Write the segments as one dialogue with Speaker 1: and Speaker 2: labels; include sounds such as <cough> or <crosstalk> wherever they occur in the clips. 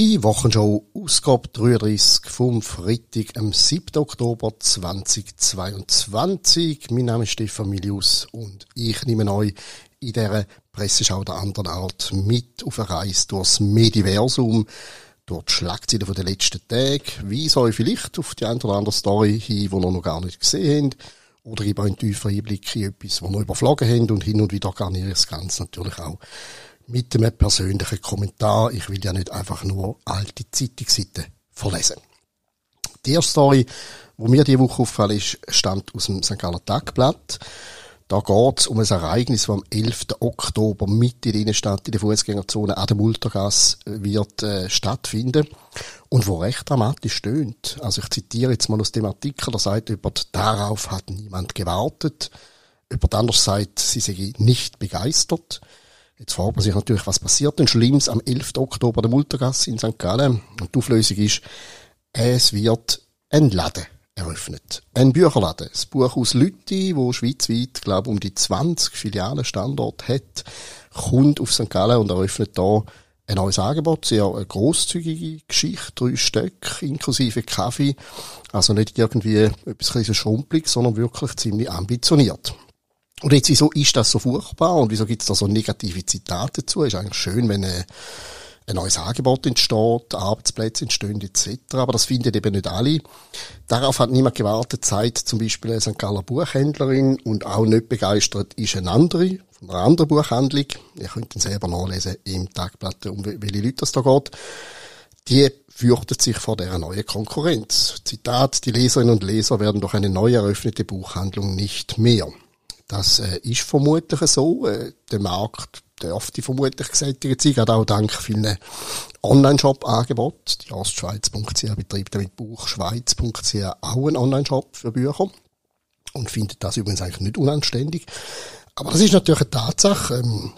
Speaker 1: Die Wochenschau Ausgabe 33 vom Freitag, am 7. Oktober 2022. Mein Name ist Stefan Milius und ich nehme euch in dieser Presseschau der anderen Art mit auf eine Reise durchs Mediversum, durch die Schlagzeilen der letzten Tage, weise euch vielleicht auf die eine oder andere Story hin, die ihr noch gar nicht gesehen habt, oder euch einen tiefen Einblick in etwas, was ihr überflogen habt und hin und wieder garniere ich das Ganze natürlich auch mit einem persönlichen Kommentar. Ich will ja nicht einfach nur alte Zeitungsseiten verlesen. Die erste Story, wo mir diese Woche auffällt, ist, stammt aus dem St. Galler Tagblatt. Da geht es um ein Ereignis, das am 11. Oktober mitten in der Innenstadt in der Fußgängerzone an der Multergasse äh, wird äh, stattfinden und wo recht dramatisch stöhnt. Also ich zitiere jetzt mal aus dem Artikel, der sagt, über darauf hat niemand gewartet. Die andere Seite, sie sei nicht begeistert. Jetzt fragt man sich natürlich, was passiert denn Schlimmes am 11. Oktober der Multergasse in St. Gallen? Und die Auflösung ist, es wird ein Laden eröffnet. Ein Bücherladen. Das Buchhaus Lütti, wo schweizweit, glaube um die 20 Filialen Standort hat, kommt auf St. Gallen und eröffnet da ein neues Angebot, sehr eine grosszügige Geschichte, drei Stück, inklusive Kaffee. Also nicht irgendwie etwas schrumpelig, sondern wirklich ziemlich ambitioniert. Und jetzt, wieso ist das so furchtbar und wieso gibt es da so negative Zitate dazu? Ist eigentlich schön, wenn ein, ein neues Angebot entsteht, Arbeitsplätze entstehen etc. Aber das finden eben nicht alle. Darauf hat niemand gewartet, Zeit zum Beispiel eine St. Galler Buchhändlerin und auch nicht begeistert ist eine andere, von einer anderen Buchhandlung. Ihr könnt ihn selber nachlesen im Tagblatt, um welche Leute es da geht. Die fürchtet sich vor der neuen Konkurrenz. Zitat, die Leserinnen und Leser werden durch eine neu eröffnete Buchhandlung nicht mehr. Das äh, ist vermutlich so. Äh, der Markt dürfte vermutlich gesättigt sein, gerade auch dank vielen Online-Shop-Angeboten. Die Ostschweiz.ch betreibt mit Buchschweiz.ch auch einen Online-Shop für Bücher und findet das übrigens eigentlich nicht unanständig. Aber das ist natürlich eine Tatsache. Ähm,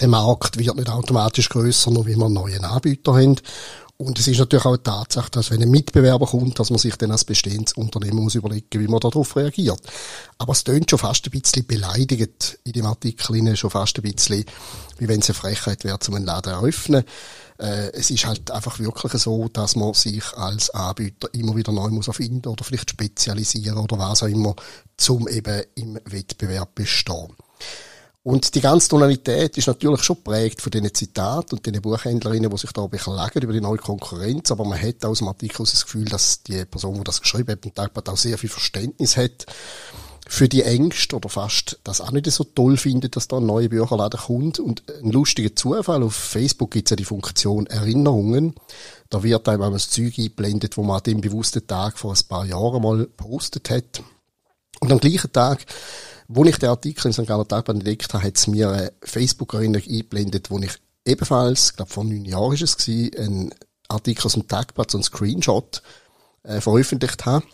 Speaker 1: der Markt wird nicht automatisch grösser, nur wie wir neue Anbieter haben. Und es ist natürlich auch eine Tatsache, dass wenn ein Mitbewerber kommt, dass man sich dann als bestehendes Unternehmen muss überlegen, wie man darauf reagiert. Aber es tönt schon fast ein bisschen beleidigend in dem Artikel, schon fast ein bisschen, wie wenn es eine Frechheit wäre, zum einen Laden eröffnen. Äh, es ist halt einfach wirklich so, dass man sich als Anbieter immer wieder neu muss erfinden oder vielleicht spezialisieren oder was auch immer, zum eben im Wettbewerb bestehen. Und die ganze Tonalität ist natürlich schon prägt von diesen Zitaten und den Buchhändlerinnen, die sich da beklagen über die neue Konkurrenz. Aber man hat aus dem Artikel das Gefühl, dass die Person, die das geschrieben hat, im Tagblatt auch sehr viel Verständnis hat für die Ängste oder fast das auch nicht so toll findet, dass da ein neuer Bücherladen kommt. Und ein lustiger Zufall, auf Facebook gibt es ja die Funktion Erinnerungen. Da wird einem das Zeug eingeblendet, wo man an dem bewussten Tag vor ein paar Jahren mal postet hat. Und am gleichen Tag wo ich den Artikel in St. Galler Tagblatt entdeckt habe, hat es mir eine Facebook-Erinnerung eingeblendet, wo ich ebenfalls, ich glaube vor neun Jahren ist es gewesen, einen Artikel aus dem Tagblatt, so einen Screenshot, äh, veröffentlicht habe,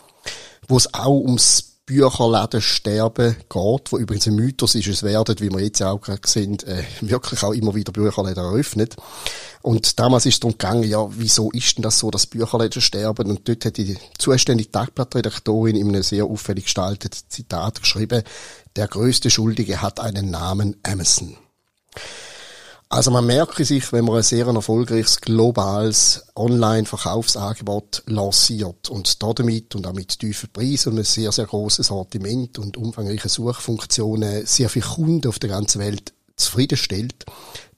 Speaker 1: wo es auch ums Bücherläden sterben geht, wo übrigens ein Mythos ist, es werden, wie wir jetzt auch gerade sehen, äh, wirklich auch immer wieder Bücherläden eröffnet. Und damals ist es darum gegangen, ja, wieso ist denn das so, dass Bücherläden sterben? Und dort hat die zuständige Tagblattredaktorin in einem sehr auffällig gestalteten Zitat geschrieben, der größte Schuldige hat einen Namen Amazon. Also man merke sich, wenn man ein sehr erfolgreiches globales Online-Verkaufsangebot lanciert und damit und auch mit tiefen Preisen und einem sehr, sehr großes Sortiment und umfangreiche Suchfunktionen sehr viele Kunden auf der ganzen Welt zufriedenstellt,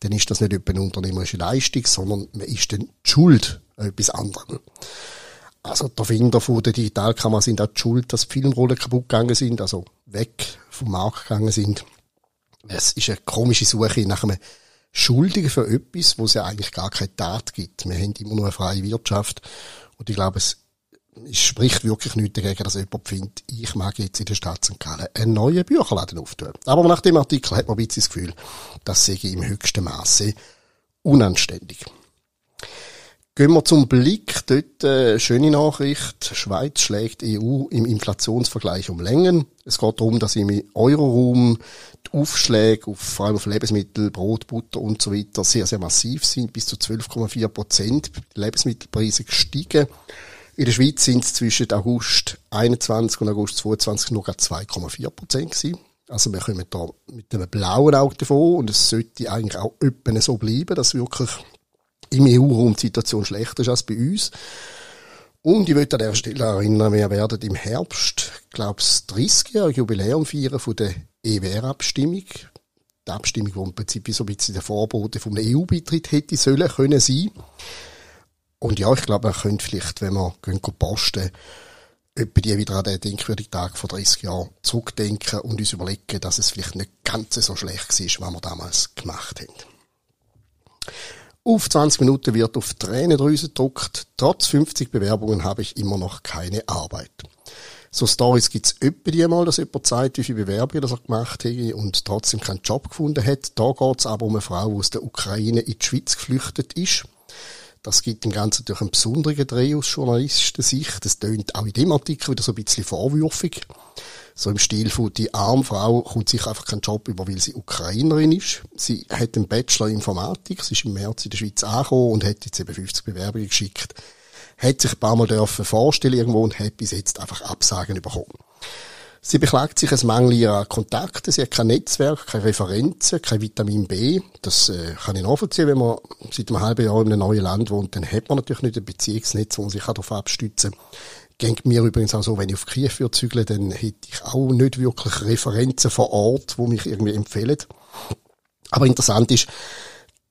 Speaker 1: dann ist das nicht etwa eine unternehmerische Leistung, sondern man ist dann die Schuld etwas anderem. Also der Finder von der Digitalkamera sind auch die Schuld, dass die Filmrollen kaputt gegangen sind, also weg vom Markt gegangen sind. Es ist eine komische Suche nach einem Schuldigen für etwas, wo es ja eigentlich gar keine Tat gibt. Wir haben immer nur eine freie Wirtschaft. Und ich glaube, es, spricht wirklich nichts dagegen, dass jemand findet, ich mag jetzt in der Stadt St. Gallen einen neuen Bücherladen auftun. Aber nach dem Artikel hat man ein bisschen das Gefühl, das ich im höchsten Maße unanständig. Gehen wir zum Blick. Dort äh, schöne Nachricht. Schweiz schlägt EU im Inflationsvergleich um Längen. Es geht darum, dass im Euroraum die Aufschläge auf, vor allem auf Lebensmittel, Brot, Butter und so weiter sehr, sehr massiv sind. Bis zu 12,4 Prozent. Lebensmittelpreise gestiegen. In der Schweiz sind es zwischen August 21 und August 22 nur 2,4 Prozent gewesen. Also wir kommen da mit einem blauen Auge davon und es sollte eigentlich auch öppen so bleiben, dass wirklich im EU-Raum die Situation schlechter ist als bei uns. Und ich möchte an der Stelle erinnern, wir werden im Herbst, glaube ich, 30-jährige Jubiläum feiern von der EWR-Abstimmung. Die Abstimmung, die im Prinzip so ein bisschen der Vorbote vom EU-Beitritt hätte sollen können sein. Und ja, ich glaube, man könnte vielleicht, wenn wir gehen posten, etwa die wieder an den denkwürdigen Tag vor 30 Jahren zurückdenken und uns überlegen, dass es vielleicht nicht ganz so schlecht war, was wir damals gemacht haben. Auf 20 Minuten wird auf Tränendrüse gedruckt. Trotz 50 Bewerbungen habe ich immer noch keine Arbeit. So Stories gibt's öppe die mal, dass jemand zeigt, wie viele Bewerbungen er gemacht hat und trotzdem keinen Job gefunden hat. Da geht's aber um eine Frau, die aus der Ukraine in die Schweiz geflüchtet ist. Das gibt dem Ganzen durch einen besonderen Dreh aus Journalistensicht. Das tönt auch in dem Artikel wieder so ein bisschen vorwürfig. So im Stil von, die arme Frau kommt sich einfach keinen Job über, weil sie Ukrainerin ist. Sie hat einen Bachelor Informatik, sie ist im März in der Schweiz angekommen und hat jetzt eben 50 Bewerbungen geschickt. Hat sich ein paar Mal dürfen vorstellen irgendwo und hat bis jetzt einfach Absagen bekommen. Sie beklagt sich ein Mangel ihrer Kontakte, sie hat kein Netzwerk, keine Referenzen, kein Vitamin B. Das äh, kann ich nachvollziehen, wenn man seit einem halben Jahr in einem neuen Land wohnt, dann hat man natürlich nicht ein Beziehungsnetz, wo man sich darauf abstützen kann. Ging mir übrigens auch so, wenn ich auf Kiew würde zügeln, dann hätte ich auch nicht wirklich Referenzen vor Ort, wo mich irgendwie empfehlen. Aber interessant ist,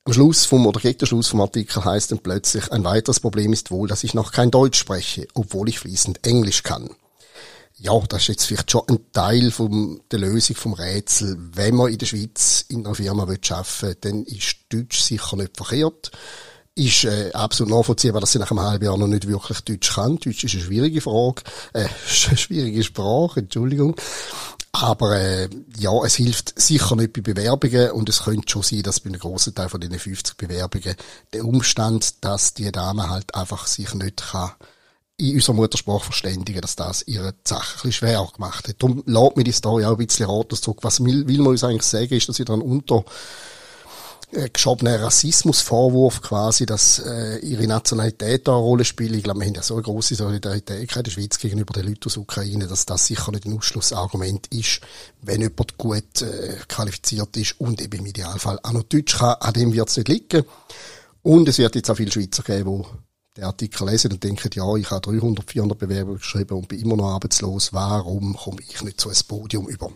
Speaker 1: am Schluss vom, oder gegen den Schluss vom Artikel heißt dann plötzlich, ein weiteres Problem ist wohl, dass ich noch kein Deutsch spreche, obwohl ich fließend Englisch kann ja, das ist jetzt vielleicht schon ein Teil von der Lösung vom Rätsel. Wenn man in der Schweiz in einer Firma arbeiten will, dann ist Deutsch sicher nicht verkehrt. Ist äh, absolut nachvollziehbar, dass sie nach einem halben Jahr noch nicht wirklich Deutsch kann. Deutsch ist eine schwierige Frage, äh, <laughs> eine schwierige Sprache, Entschuldigung. Aber äh, ja, es hilft sicher nicht bei Bewerbungen und es könnte schon sein, dass bei einem grossen Teil von diesen 50 Bewerbungen der Umstand, dass die Dame halt einfach sich nicht kann in unserer Muttersprache verständigen, dass das ihre Sache ein bisschen schwer gemacht hat. Darum lädt mir die Story auch ein bisschen ratlos zurück. Was will, will man uns eigentlich sagen, ist, dass sie dann unter äh, geschobenen Rassismusvorwurf quasi, dass äh, ihre Nationalität da eine Rolle spielt. Ich glaube, wir haben ja so eine grosse Solidarität in der Schweiz gegenüber den Leuten aus der Ukraine, dass das sicher nicht ein Ausschlussargument ist, wenn jemand gut äh, qualifiziert ist und eben im Idealfall auch noch Deutsch kann. An dem wird es nicht liegen. Und es wird jetzt auch viele Schweizer geben, die den Artikel lesen und denken, ja, ich habe 300, 400 Bewerbungen geschrieben und bin immer noch arbeitslos. Warum komme ich nicht zu einem Podium über?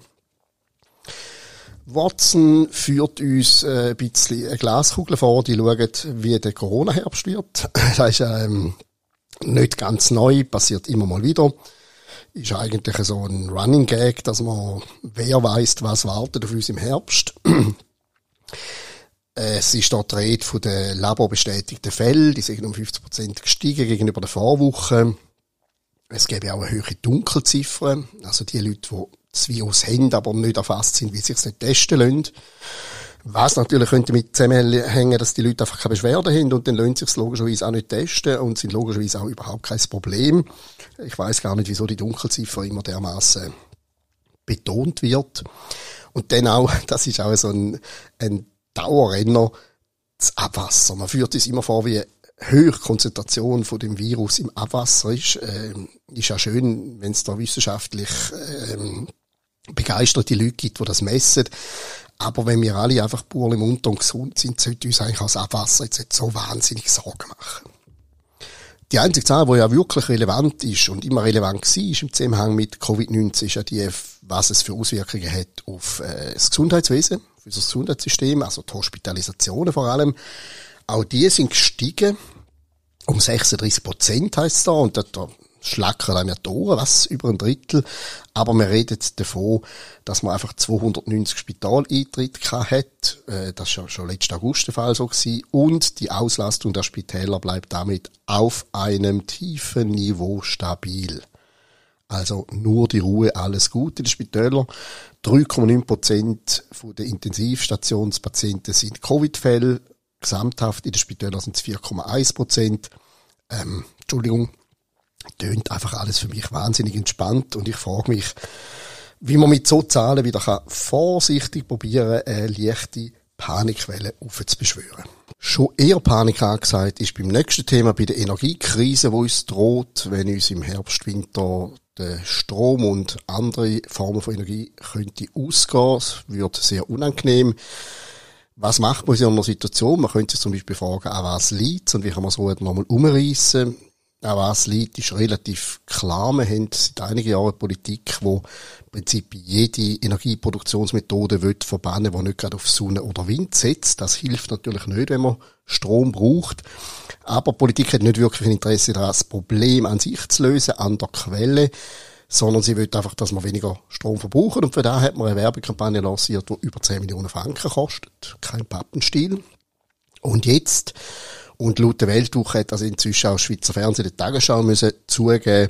Speaker 1: Watson führt uns äh, ein bisschen eine Glaskugel vor, die schaut, wie der Corona-Herbst wird. <laughs> das ist ähm, nicht ganz neu, passiert immer mal wieder. Ist eigentlich so ein Running Gag, dass man, wer weiß, was wartet auf uns im Herbst. <clears throat> Es ist dort die Rede von den laborbestätigten Fällen. Die sind um 50% gestiegen gegenüber der Vorwoche. Es gäbe auch eine höhere Dunkelziffer. Also die Leute, die das Virus haben, aber nicht erfasst sind, wie sie es nicht testen lassen. Was natürlich könnte mit zusammenhängen, dass die Leute einfach keine Beschwerden haben und dann lassen sich logischerweise auch nicht testen und sind logischerweise auch überhaupt kein Problem. Ich weiß gar nicht, wieso die Dunkelziffer immer dermaßen betont wird. Und dann auch, <laughs> das ist auch so ein, ein Dauerrenner das Abwasser. Man führt es immer vor, wie höhere Konzentration von dem Virus im Abwasser ist. Ähm, ist ja schön, wenn es da wissenschaftlich ähm, begeisterte Leute gibt, die das messen. Aber wenn wir alle einfach pur im Unter und gesund sind, sollte uns eigentlich als Abwasser jetzt nicht so wahnsinnig Sorgen machen. Die einzige Zahl, die ja wirklich relevant ist und immer relevant war im Zusammenhang mit Covid-19, ist ja die, was es für Auswirkungen hat auf äh, das Gesundheitswesen für das Gesundheitssystem, also die Hospitalisationen vor allem, auch die sind gestiegen um 36 Prozent heisst es da und da, da schlackern die Ohren, was über ein Drittel. Aber wir reden davon, dass man einfach 290 Spitaleintritte hat. Äh, das war schon letzten August der Fall so gewesen. Und die Auslastung der Spitäler bleibt damit auf einem tiefen Niveau stabil. Also nur die Ruhe, alles gut in den Spitälern. 3,9 Prozent der Intensivstationspatienten sind Covid-Fälle. Gesamthaft in den Spitälern sind es 4,1 Prozent. Ähm, Entschuldigung, tönt einfach alles für mich wahnsinnig entspannt und ich frage mich, wie man mit so Zahlen wieder kann vorsichtig probieren, eine leichte Panikwelle aufzubeschwören. Schon eher Panik angesagt ist beim nächsten Thema, bei der Energiekrise, die uns droht, wenn uns im Herbst, Winter der Strom und andere Formen von Energie könnte ausgehen. Es wird sehr unangenehm. Was macht man in so einer Situation? Man könnte sich zum Beispiel fragen, an was liegt und wie kann man so nochmal umreißen? An was liegt, ist relativ klar. Wir haben seit einigen Jahren Politik, wo im Prinzip jede Energieproduktionsmethode will verbannen, die nicht gerade auf Sonne oder Wind setzt. Das hilft natürlich nicht, wenn man Strom braucht. Aber Politik hat nicht wirklich ein Interesse daran, das Problem an sich zu lösen, an der Quelle sondern sie will einfach, dass man weniger Strom verbrauchen. Und für da hat man eine Werbekampagne lanciert, die über 10 Millionen Franken kostet. Kein Pappenstiel. Und jetzt, und laut der Weltwoche hat also inzwischen auch Schweizer Fernsehen der Tagesschau müssen zugeben,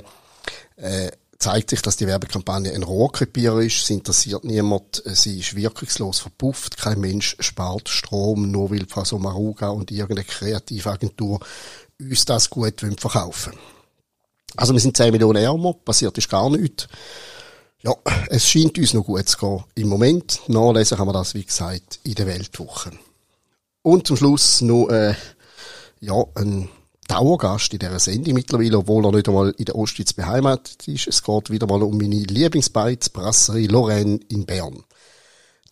Speaker 1: äh, zeigt sich, dass die Werbekampagne ein Rohrkrepierer ist. Sie interessiert niemand. Sie ist wirkungslos verpufft. Kein Mensch spart Strom, nur weil Frau Sommaruga und irgendeine Kreativagentur uns das gut verkaufen. Also wir sind 10 Millionen ärmer, passiert ist gar nichts. Ja, es scheint uns noch gut zu gehen. Im Moment nachlesen kann man das, wie gesagt, in der Weltwoche. Und zum Schluss noch, äh, ja, ein Dauergast in dieser Sendung mittlerweile, obwohl er nicht einmal in der Ostschweiz beheimatet ist. Es geht wieder mal um meine Lieblingsbeiz, Brasserie Lorraine in Bern.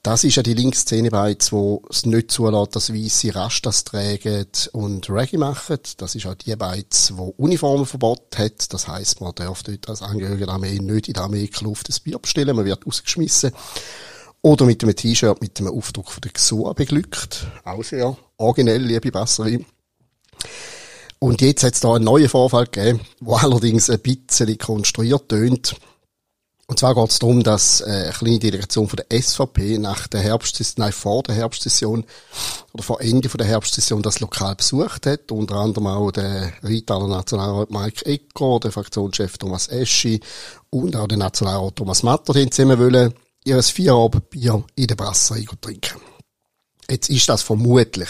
Speaker 1: Das ist ja die Linksszene-Beiz, wo es nicht zulässt, dass Weisse Rastas tragen und Reggae machen. Das ist auch die Beiz, wo Uniformenverbot hat. Das heisst, man darf dort als Angehöriger der Armee nicht in der Armeekluft ein Bier bestellen. Man wird ausgeschmissen. Oder mit einem T-Shirt mit einem Aufdruck von der XOA beglückt. Auch sehr originell, liebe Basserin. Und jetzt hat es da einen neuen Vorfall gegeben, wo allerdings ein bisschen konstruiert tönt. Und zwar geht es darum, dass äh, eine kleine Delegation von der SVP nach der Herbstsession, nein, vor der Herbstsession oder vor Ende der Herbstsession das Lokal besucht hat. Unter anderem auch der Rheintaler Nationalrat Mike Ecker, der Fraktionschef Thomas Eschi und auch der Nationalrat Thomas Matter, die zusammen wollen ihr Vierabendbier in der Brasserie trinken. Jetzt ist das vermutlich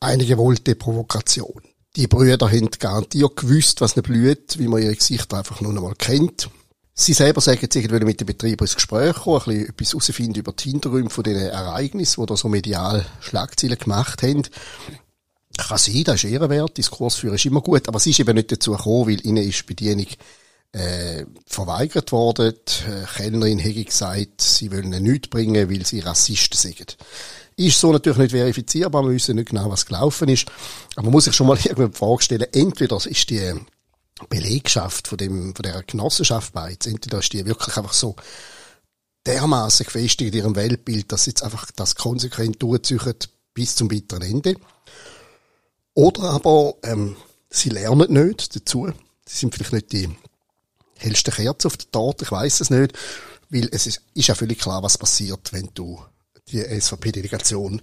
Speaker 1: eine gewollte Provokation. Die Brüder haben garantiert gewusst, was nicht blüht, wie man ihre Gesichter einfach nur einmal kennt. Sie selber sagen, sie wollen mit dem Betrieb ins Gespräch kommen, ein bisschen etwas herausfinden über die Hintergründe von diesen Ereignissen, die da so medial Schlagzeilen gemacht haben. Kann sein, das ist ehrenwert, Diskurs führen ist immer gut, aber sie ist eben nicht dazu gekommen, weil ihnen ist Bedienung äh, verweigert worden. Die äh, Kellnerin hätte gesagt, sie wollen ihn nichts bringen, weil sie Rassisten sind. Ist so natürlich nicht verifizierbar, wir wissen nicht genau, was gelaufen ist. Aber man muss sich schon mal <laughs> irgendwann die Frage stellen, entweder ist die Belegschaft von dem, von der Genossenschaft Beiz, entweder ist die wirklich einfach so dermaßen gefestigt in ihrem Weltbild, dass sie jetzt einfach das konsequent durchziehen bis zum bitteren Ende. Oder aber, ähm, sie lernen nicht dazu. Sie sind vielleicht nicht die hellste Kerze auf der Torte, ich weiß es nicht, weil es ist, ist ja völlig klar, was passiert, wenn du die SVP-Delegation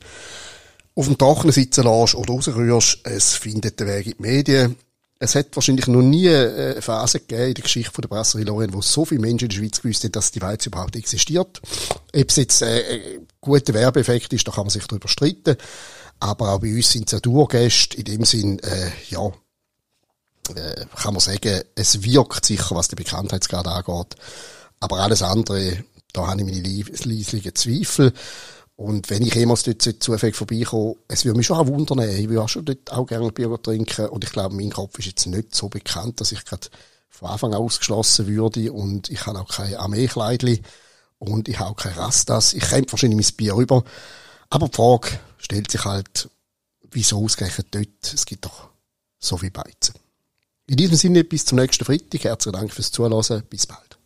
Speaker 1: auf dem Trockenen sitzen lässt oder rausrührst. Es findet den Weg in die Medien es hat wahrscheinlich noch nie eine Phase gegeben in der Geschichte der Brasserie Lorraine, wo so viele Menschen in der Schweiz gewusst haben, dass die Weiz überhaupt existiert. Ob es jetzt äh, ein guter Werbeeffekt ist, da kann man sich darüber streiten. Aber auch bei uns sind es ja Dauergäste. In dem Sinn, äh, ja, äh, kann man sagen, es wirkt sicher, was die Bekanntheitsgrad angeht. Aber alles andere, da habe ich meine leislichen Zweifel. Und wenn ich jemals dort zufällig vorbeikomme, es würde mich schon auch wundern, ich würde auch schon dort auch gerne Bier trinken. Und ich glaube, mein Kopf ist jetzt nicht so bekannt, dass ich gerade von Anfang an ausgeschlossen würde. Und ich habe auch kein Armeekleidli. Und ich habe auch kein Rastas. Ich käme wahrscheinlich mein Bier rüber. Aber die Frage stellt sich halt, wieso ausgerechnet dort? Es gibt doch so viel Beizen. In diesem Sinne, bis zum nächsten Freitag. Herzlichen Dank fürs Zuhören. Bis bald.